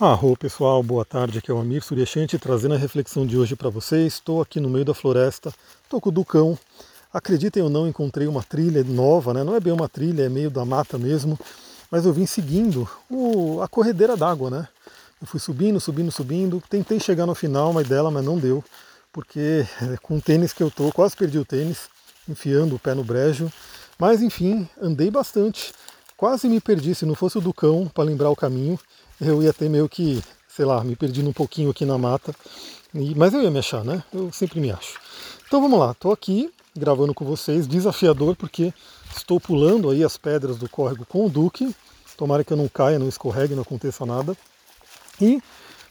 Arro pessoal, boa tarde, aqui é o Amir Suryashanti trazendo a reflexão de hoje para vocês. Estou aqui no meio da floresta, estou com o Ducão. Acreditem ou não, encontrei uma trilha nova, né? não é bem uma trilha, é meio da mata mesmo, mas eu vim seguindo o, a corredeira d'água, né? Eu fui subindo, subindo, subindo, tentei chegar no final mas dela, mas não deu, porque é, com o tênis que eu tô, quase perdi o tênis, enfiando o pé no brejo, mas enfim, andei bastante, quase me perdi, se não fosse o Ducão para lembrar o caminho, eu ia ter meio que, sei lá, me perdido um pouquinho aqui na mata. E, mas eu ia me achar, né? Eu sempre me acho. Então vamos lá, estou aqui gravando com vocês, desafiador porque estou pulando aí as pedras do córrego com o Duque. Tomara que eu não caia, não escorregue, não aconteça nada. E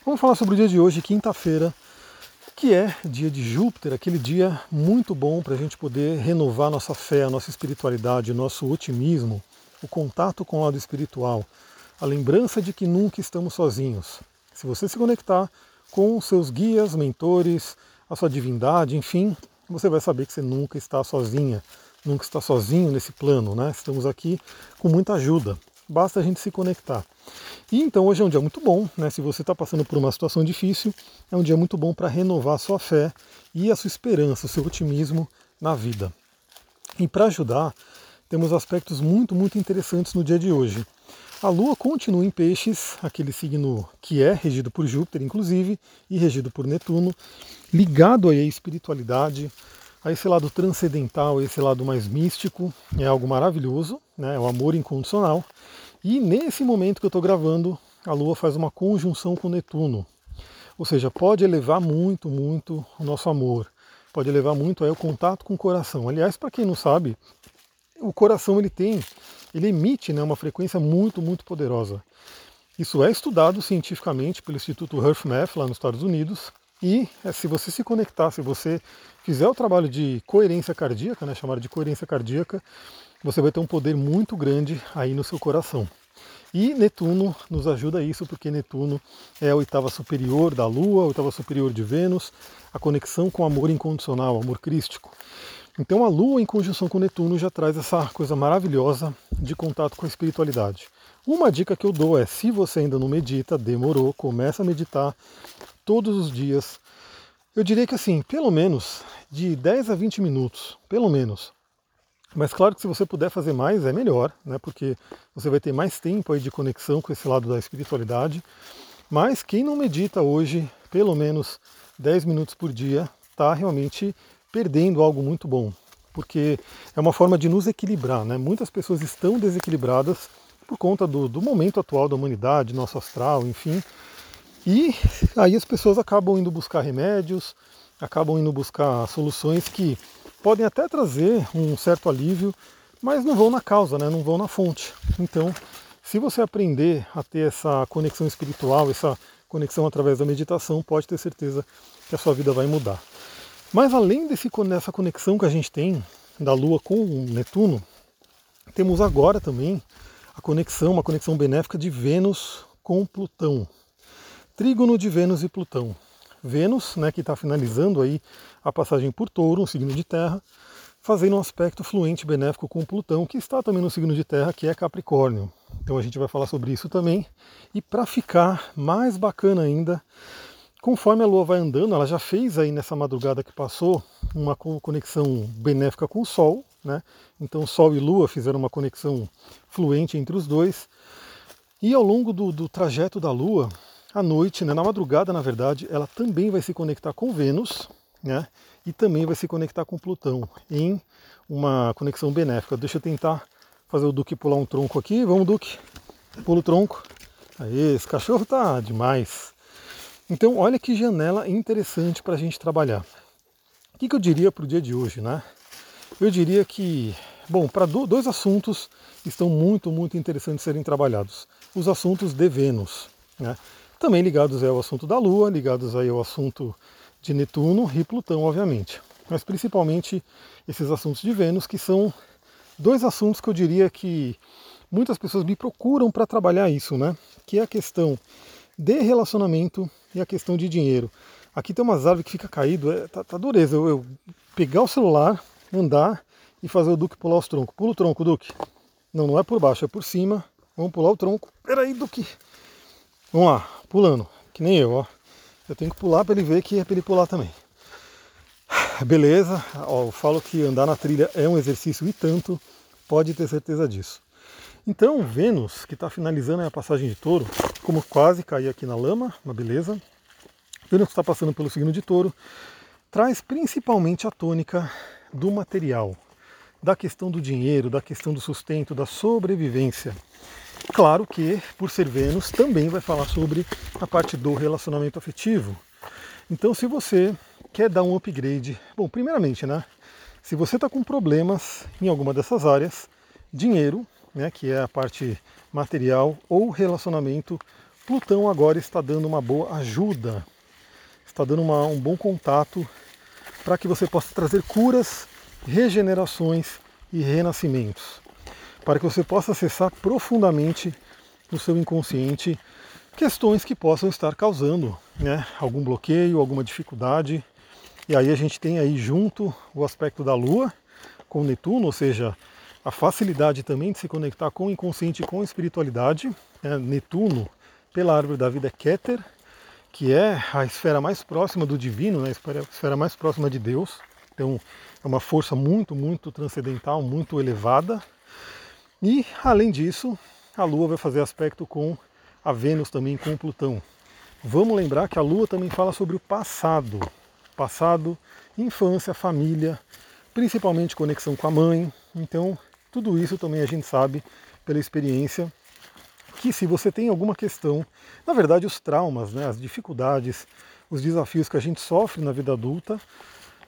vamos falar sobre o dia de hoje, quinta-feira, que é dia de Júpiter, aquele dia muito bom para a gente poder renovar nossa fé, a nossa espiritualidade, nosso otimismo, o contato com o lado espiritual a lembrança de que nunca estamos sozinhos. Se você se conectar com seus guias, mentores, a sua divindade, enfim, você vai saber que você nunca está sozinha, nunca está sozinho nesse plano, né? Estamos aqui com muita ajuda. Basta a gente se conectar. E então hoje é um dia muito bom, né? Se você está passando por uma situação difícil, é um dia muito bom para renovar a sua fé e a sua esperança, o seu otimismo na vida. E para ajudar, temos aspectos muito, muito interessantes no dia de hoje. A Lua continua em Peixes, aquele signo que é regido por Júpiter, inclusive, e regido por Netuno, ligado aí à espiritualidade, a esse lado transcendental, a esse lado mais místico, é algo maravilhoso, né? é o amor incondicional. E nesse momento que eu estou gravando, a Lua faz uma conjunção com Netuno, ou seja, pode elevar muito, muito o nosso amor, pode elevar muito aí o contato com o coração. Aliás, para quem não sabe, o coração ele tem ele emite né, uma frequência muito, muito poderosa. Isso é estudado cientificamente pelo Instituto HearthMath lá nos Estados Unidos. E é, se você se conectar, se você fizer o trabalho de coerência cardíaca, né, chamado de coerência cardíaca, você vai ter um poder muito grande aí no seu coração. E Netuno nos ajuda a isso, porque Netuno é a oitava superior da Lua, a oitava superior de Vênus, a conexão com o amor incondicional, amor crístico. Então a Lua em conjunção com Netuno já traz essa coisa maravilhosa de contato com a espiritualidade. Uma dica que eu dou é, se você ainda não medita, demorou, começa a meditar todos os dias. Eu diria que assim, pelo menos de 10 a 20 minutos, pelo menos. Mas claro que se você puder fazer mais é melhor, né? Porque você vai ter mais tempo aí de conexão com esse lado da espiritualidade. Mas quem não medita hoje, pelo menos 10 minutos por dia, está realmente perdendo algo muito bom, porque é uma forma de nos equilibrar. Né? Muitas pessoas estão desequilibradas por conta do, do momento atual da humanidade, nosso astral, enfim. E aí as pessoas acabam indo buscar remédios, acabam indo buscar soluções que podem até trazer um certo alívio, mas não vão na causa, né? não vão na fonte. Então, se você aprender a ter essa conexão espiritual, essa conexão através da meditação, pode ter certeza que a sua vida vai mudar. Mas além desse, dessa conexão que a gente tem da Lua com o Netuno, temos agora também a conexão, uma conexão benéfica de Vênus com Plutão. Trígono de Vênus e Plutão. Vênus, né, que está finalizando aí a passagem por Touro, um signo de terra, fazendo um aspecto fluente benéfico com Plutão, que está também no signo de terra, que é Capricórnio. Então a gente vai falar sobre isso também. E para ficar mais bacana ainda, Conforme a Lua vai andando, ela já fez aí nessa madrugada que passou uma conexão benéfica com o Sol, né? Então Sol e Lua fizeram uma conexão fluente entre os dois. E ao longo do, do trajeto da Lua, à noite, né, na madrugada, na verdade, ela também vai se conectar com Vênus, né? E também vai se conectar com Plutão em uma conexão benéfica. Deixa eu tentar fazer o Duque pular um tronco aqui. Vamos, Duque. Pula o tronco. Aí, esse cachorro tá demais. Então, olha que janela interessante para a gente trabalhar. O que, que eu diria para o dia de hoje, né? Eu diria que, bom, para dois assuntos estão muito, muito interessantes serem trabalhados. Os assuntos de Vênus, né? Também ligados ao assunto da Lua, ligados aí ao assunto de Netuno e Plutão, obviamente. Mas principalmente esses assuntos de Vênus, que são dois assuntos que eu diria que muitas pessoas me procuram para trabalhar isso, né? Que é a questão de relacionamento e a questão de dinheiro. Aqui tem umas árvores que fica caído, é, tá, tá dureza. Eu, eu, pegar o celular, andar e fazer o Duque pular os troncos. Pula o tronco, Duque. Não, não é por baixo, é por cima. Vamos pular o tronco. Peraí, Duque. Vamos lá. pulando, que nem eu, ó. Eu tenho que pular para ele ver que é para ele pular também. Beleza, ó, eu falo que andar na trilha é um exercício e tanto, pode ter certeza disso. Então, Vênus, que está finalizando a passagem de touro, como quase caí aqui na lama, uma beleza. Vênus está passando pelo signo de touro, traz principalmente a tônica do material, da questão do dinheiro, da questão do sustento, da sobrevivência. Claro que, por ser Vênus, também vai falar sobre a parte do relacionamento afetivo. Então, se você quer dar um upgrade, bom, primeiramente, né? Se você está com problemas em alguma dessas áreas, dinheiro, né, que é a parte material ou relacionamento, Plutão agora está dando uma boa ajuda, está dando uma, um bom contato para que você possa trazer curas, regenerações e renascimentos, para que você possa acessar profundamente no seu inconsciente questões que possam estar causando né, algum bloqueio, alguma dificuldade. E aí a gente tem aí junto o aspecto da Lua com Netuno, ou seja, a facilidade também de se conectar com o inconsciente e com a espiritualidade. Né? Netuno, pela árvore da vida, é Keter, que é a esfera mais próxima do divino, né? a esfera mais próxima de Deus. Então é uma força muito, muito transcendental, muito elevada. E além disso, a Lua vai fazer aspecto com a Vênus também, com Plutão. Vamos lembrar que a Lua também fala sobre o passado. Passado, infância, família, principalmente conexão com a mãe. Então, tudo isso também a gente sabe pela experiência que se você tem alguma questão, na verdade os traumas, né, as dificuldades, os desafios que a gente sofre na vida adulta,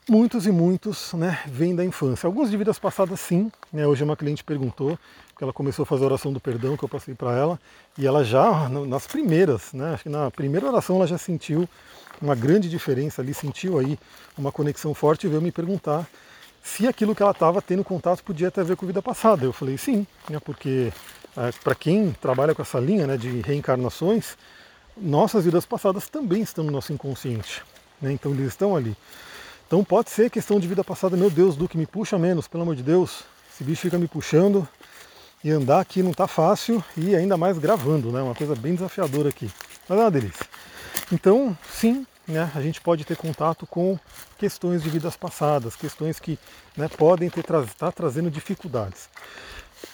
muitos e muitos né, vêm da infância. Alguns de vidas passadas sim, né, hoje uma cliente perguntou, que ela começou a fazer a oração do perdão que eu passei para ela, e ela já, nas primeiras, né, acho que na primeira oração ela já sentiu uma grande diferença ali, sentiu aí uma conexão forte e veio me perguntar se aquilo que ela estava tendo contato podia ter a ver com vida passada. Eu falei sim, né, porque é, para quem trabalha com essa linha né, de reencarnações, nossas vidas passadas também estão no nosso inconsciente. Né, então eles estão ali. Então pode ser questão de vida passada, meu Deus, Duque, me puxa menos, pelo amor de Deus. Esse bicho fica me puxando e andar aqui não está fácil e ainda mais gravando, né? Uma coisa bem desafiadora aqui. Mas é uma delícia. Então, sim, né, a gente pode ter contato com questões de vidas passadas, questões que né, podem estar tá trazendo dificuldades.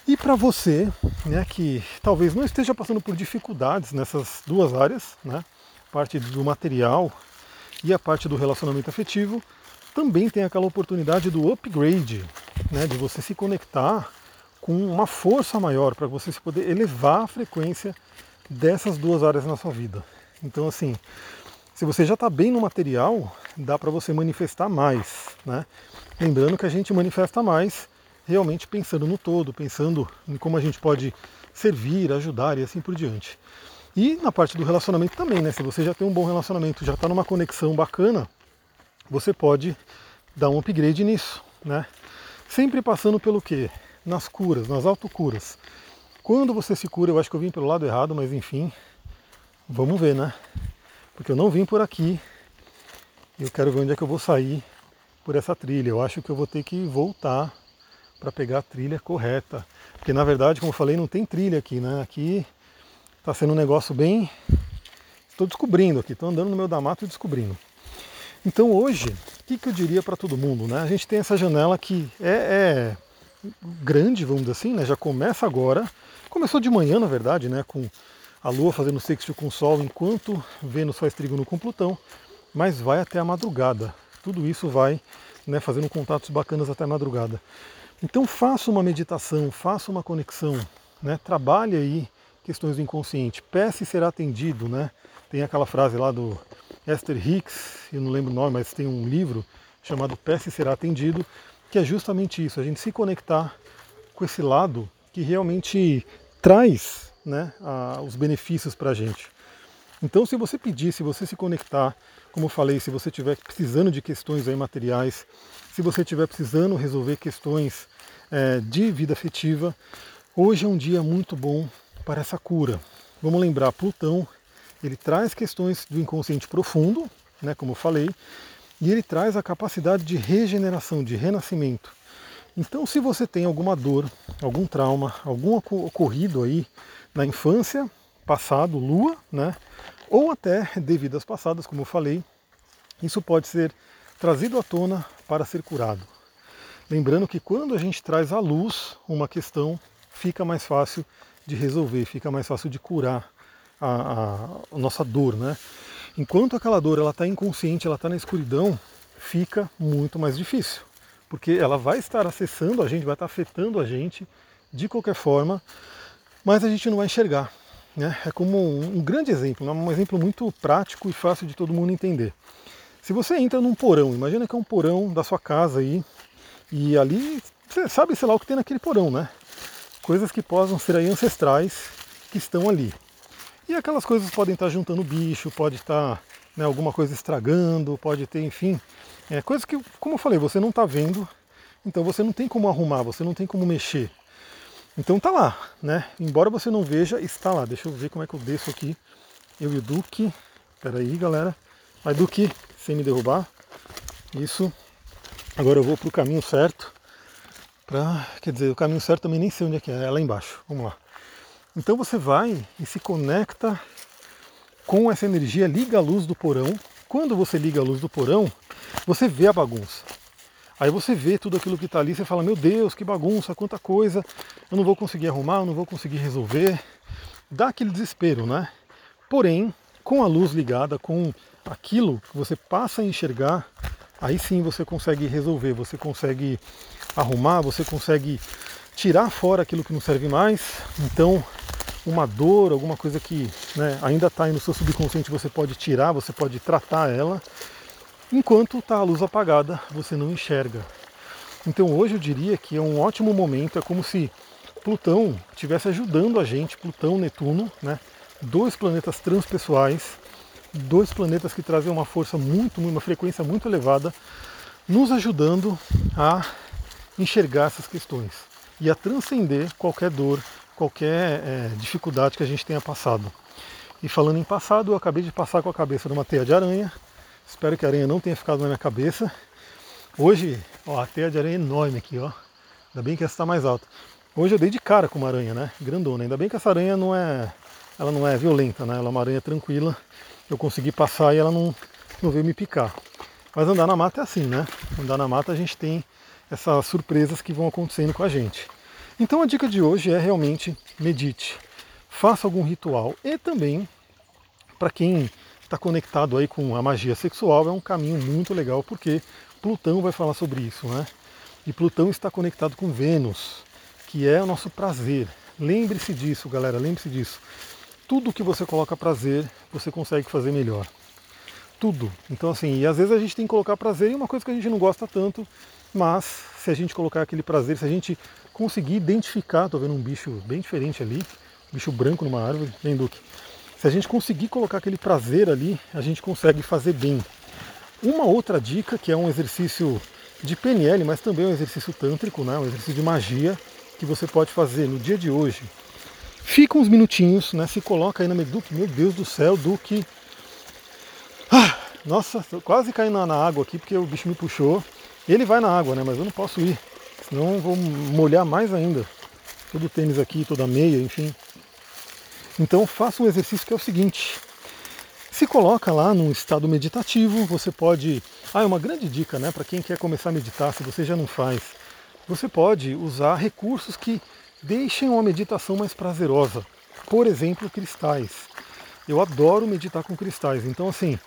E para você, né, que talvez não esteja passando por dificuldades nessas duas áreas, né, parte do material e a parte do relacionamento afetivo, também tem aquela oportunidade do upgrade, né, de você se conectar com uma força maior para você se poder elevar a frequência dessas duas áreas na sua vida. Então, assim, se você já está bem no material, dá para você manifestar mais. Né? Lembrando que a gente manifesta mais realmente pensando no todo, pensando em como a gente pode servir, ajudar e assim por diante. E na parte do relacionamento também, né? Se você já tem um bom relacionamento, já está numa conexão bacana, você pode dar um upgrade nisso, né? Sempre passando pelo quê? Nas curas, nas autocuras. Quando você se cura, eu acho que eu vim pelo lado errado, mas enfim, vamos ver, né? Porque eu não vim por aqui e eu quero ver onde é que eu vou sair por essa trilha. Eu acho que eu vou ter que voltar para pegar a trilha correta, porque na verdade, como eu falei, não tem trilha aqui, né? Aqui está sendo um negócio bem. Estou descobrindo aqui, estou andando no meio da mata e descobrindo. Então hoje, o que, que eu diria para todo mundo? Né? A gente tem essa janela que é, é, grande, vamos dizer assim, né? já começa agora. Começou de manhã, na verdade, né? com a Lua fazendo sexto com o Sol enquanto Vênus faz trígono com Plutão, mas vai até a madrugada. Tudo isso vai né, fazendo contatos bacanas até a madrugada. Então faça uma meditação, faça uma conexão, né, trabalhe aí questões do inconsciente, peça e será atendido, né? Tem aquela frase lá do Esther Hicks, eu não lembro o nome, mas tem um livro chamado Peça e será atendido, que é justamente isso, a gente se conectar com esse lado que realmente traz né, a, os benefícios para a gente. Então, se você pedir, se você se conectar, como eu falei, se você estiver precisando de questões aí materiais, se você estiver precisando resolver questões é, de vida afetiva, hoje é um dia muito bom para essa cura. Vamos lembrar, Plutão, ele traz questões do inconsciente profundo, né, como eu falei, e ele traz a capacidade de regeneração, de renascimento. Então, se você tem alguma dor, algum trauma, algum ocorrido aí na infância, passado, lua, né? ou até de vidas passadas, como eu falei, isso pode ser trazido à tona para ser curado. Lembrando que quando a gente traz à luz uma questão, fica mais fácil de resolver, fica mais fácil de curar a, a, a nossa dor, né? Enquanto aquela dor ela está inconsciente, ela está na escuridão, fica muito mais difícil, porque ela vai estar acessando a gente, vai estar afetando a gente de qualquer forma, mas a gente não vai enxergar. Né? É como um, um grande exemplo, né? um exemplo muito prático e fácil de todo mundo entender. Se você entra num porão, imagina que é um porão da sua casa aí, e ali você sabe, sei lá, o que tem naquele porão, né? Coisas que possam ser aí ancestrais que estão ali. E aquelas coisas podem estar juntando bicho, pode estar né, alguma coisa estragando, pode ter, enfim, é, coisas que, como eu falei, você não está vendo, então você não tem como arrumar, você não tem como mexer. Então tá lá, né? Embora você não veja, está lá. Deixa eu ver como é que eu desço aqui. Eu e o Duque. Pera aí, galera. Vai, Duque, sem me derrubar. Isso. Agora eu vou pro caminho certo. Pra, quer dizer, o caminho certo também nem sei onde é que é. É lá embaixo. Vamos lá. Então você vai e se conecta com essa energia, liga a luz do porão. Quando você liga a luz do porão, você vê a bagunça. Aí você vê tudo aquilo que está ali, você fala, meu Deus, que bagunça, quanta coisa, eu não vou conseguir arrumar, eu não vou conseguir resolver. Dá aquele desespero, né? Porém, com a luz ligada, com aquilo que você passa a enxergar, aí sim você consegue resolver, você consegue arrumar, você consegue tirar fora aquilo que não serve mais. Então, uma dor, alguma coisa que né, ainda está aí no seu subconsciente, você pode tirar, você pode tratar ela Enquanto está a luz apagada, você não enxerga. Então hoje eu diria que é um ótimo momento, é como se Plutão estivesse ajudando a gente, Plutão, Netuno, né? dois planetas transpessoais, dois planetas que trazem uma força muito, uma frequência muito elevada, nos ajudando a enxergar essas questões e a transcender qualquer dor, qualquer é, dificuldade que a gente tenha passado. E falando em passado, eu acabei de passar com a cabeça numa teia de aranha, Espero que a aranha não tenha ficado na minha cabeça. Hoje, ó, a teia de aranha é enorme aqui, ó. Ainda bem que essa está mais alta. Hoje eu dei de cara com uma aranha, né? Grandona. Ainda bem que essa aranha não é, ela não é violenta, né? Ela é uma aranha tranquila. Eu consegui passar e ela não, não veio me picar. Mas andar na mata é assim, né? Andar na mata a gente tem essas surpresas que vão acontecendo com a gente. Então a dica de hoje é realmente medite, faça algum ritual e também para quem está conectado aí com a magia sexual é um caminho muito legal porque Plutão vai falar sobre isso, né? E Plutão está conectado com Vênus, que é o nosso prazer. Lembre-se disso, galera, lembre-se disso. Tudo que você coloca prazer, você consegue fazer melhor. Tudo. Então assim, e às vezes a gente tem que colocar prazer em uma coisa que a gente não gosta tanto, mas se a gente colocar aquele prazer, se a gente conseguir identificar, tô vendo um bicho bem diferente ali, bicho branco numa árvore, vem Duque se a gente conseguir colocar aquele prazer ali, a gente consegue fazer bem. Uma outra dica, que é um exercício de PNL, mas também é um exercício tântrico, né? um exercício de magia, que você pode fazer no dia de hoje. Fica uns minutinhos, né? se coloca aí na meio Duque, meu Deus do céu, Duque. Ah, nossa, quase caí na, na água aqui porque o bicho me puxou. Ele vai na água, né? Mas eu não posso ir, senão vou molhar mais ainda. Todo o tênis aqui, toda a meia, enfim. Então faça um exercício que é o seguinte. Se coloca lá num estado meditativo, você pode. Ah, é uma grande dica, né? Para quem quer começar a meditar, se você já não faz. Você pode usar recursos que deixem uma meditação mais prazerosa. Por exemplo, cristais. Eu adoro meditar com cristais. Então, assim,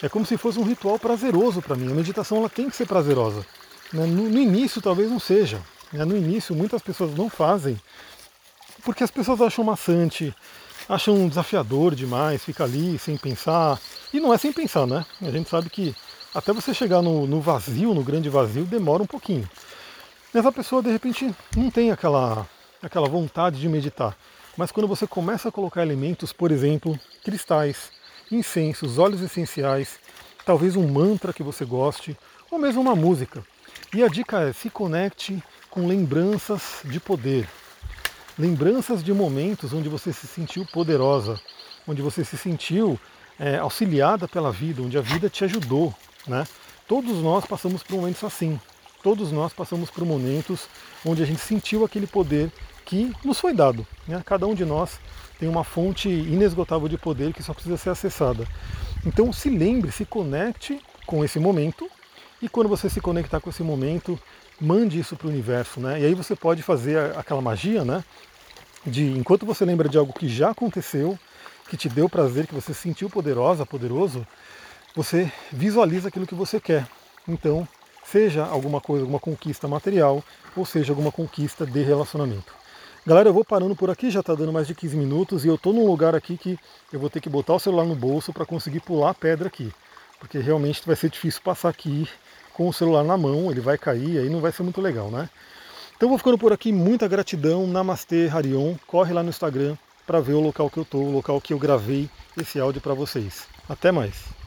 é como se fosse um ritual prazeroso para mim. A meditação ela tem que ser prazerosa. Né? No, no início, talvez não seja. Né? No início, muitas pessoas não fazem porque as pessoas acham maçante, acham desafiador demais, fica ali sem pensar. E não é sem pensar, né? A gente sabe que até você chegar no, no vazio, no grande vazio, demora um pouquinho. Mas a pessoa de repente não tem aquela, aquela vontade de meditar. Mas quando você começa a colocar elementos, por exemplo, cristais, incensos, óleos essenciais, talvez um mantra que você goste, ou mesmo uma música. E a dica é se conecte com lembranças de poder, lembranças de momentos onde você se sentiu poderosa, onde você se sentiu é, auxiliada pela vida, onde a vida te ajudou. Né? Todos nós passamos por momentos assim. Todos nós passamos por momentos onde a gente sentiu aquele poder que nos foi dado. Né? Cada um de nós tem uma fonte inesgotável de poder que só precisa ser acessada. Então se lembre, se conecte com esse momento e quando você se conectar com esse momento, mande isso para o universo, né? E aí você pode fazer aquela magia, né? De enquanto você lembra de algo que já aconteceu, que te deu prazer, que você se sentiu poderosa, poderoso, você visualiza aquilo que você quer. Então, seja alguma coisa, alguma conquista material, ou seja alguma conquista de relacionamento. Galera, eu vou parando por aqui, já está dando mais de 15 minutos e eu estou num lugar aqui que eu vou ter que botar o celular no bolso para conseguir pular a pedra aqui. Porque realmente vai ser difícil passar aqui com o celular na mão, ele vai cair, aí não vai ser muito legal, né? Então vou ficando por aqui, muita gratidão, Namastê Harion, corre lá no Instagram para ver o local que eu estou, o local que eu gravei esse áudio para vocês. Até mais!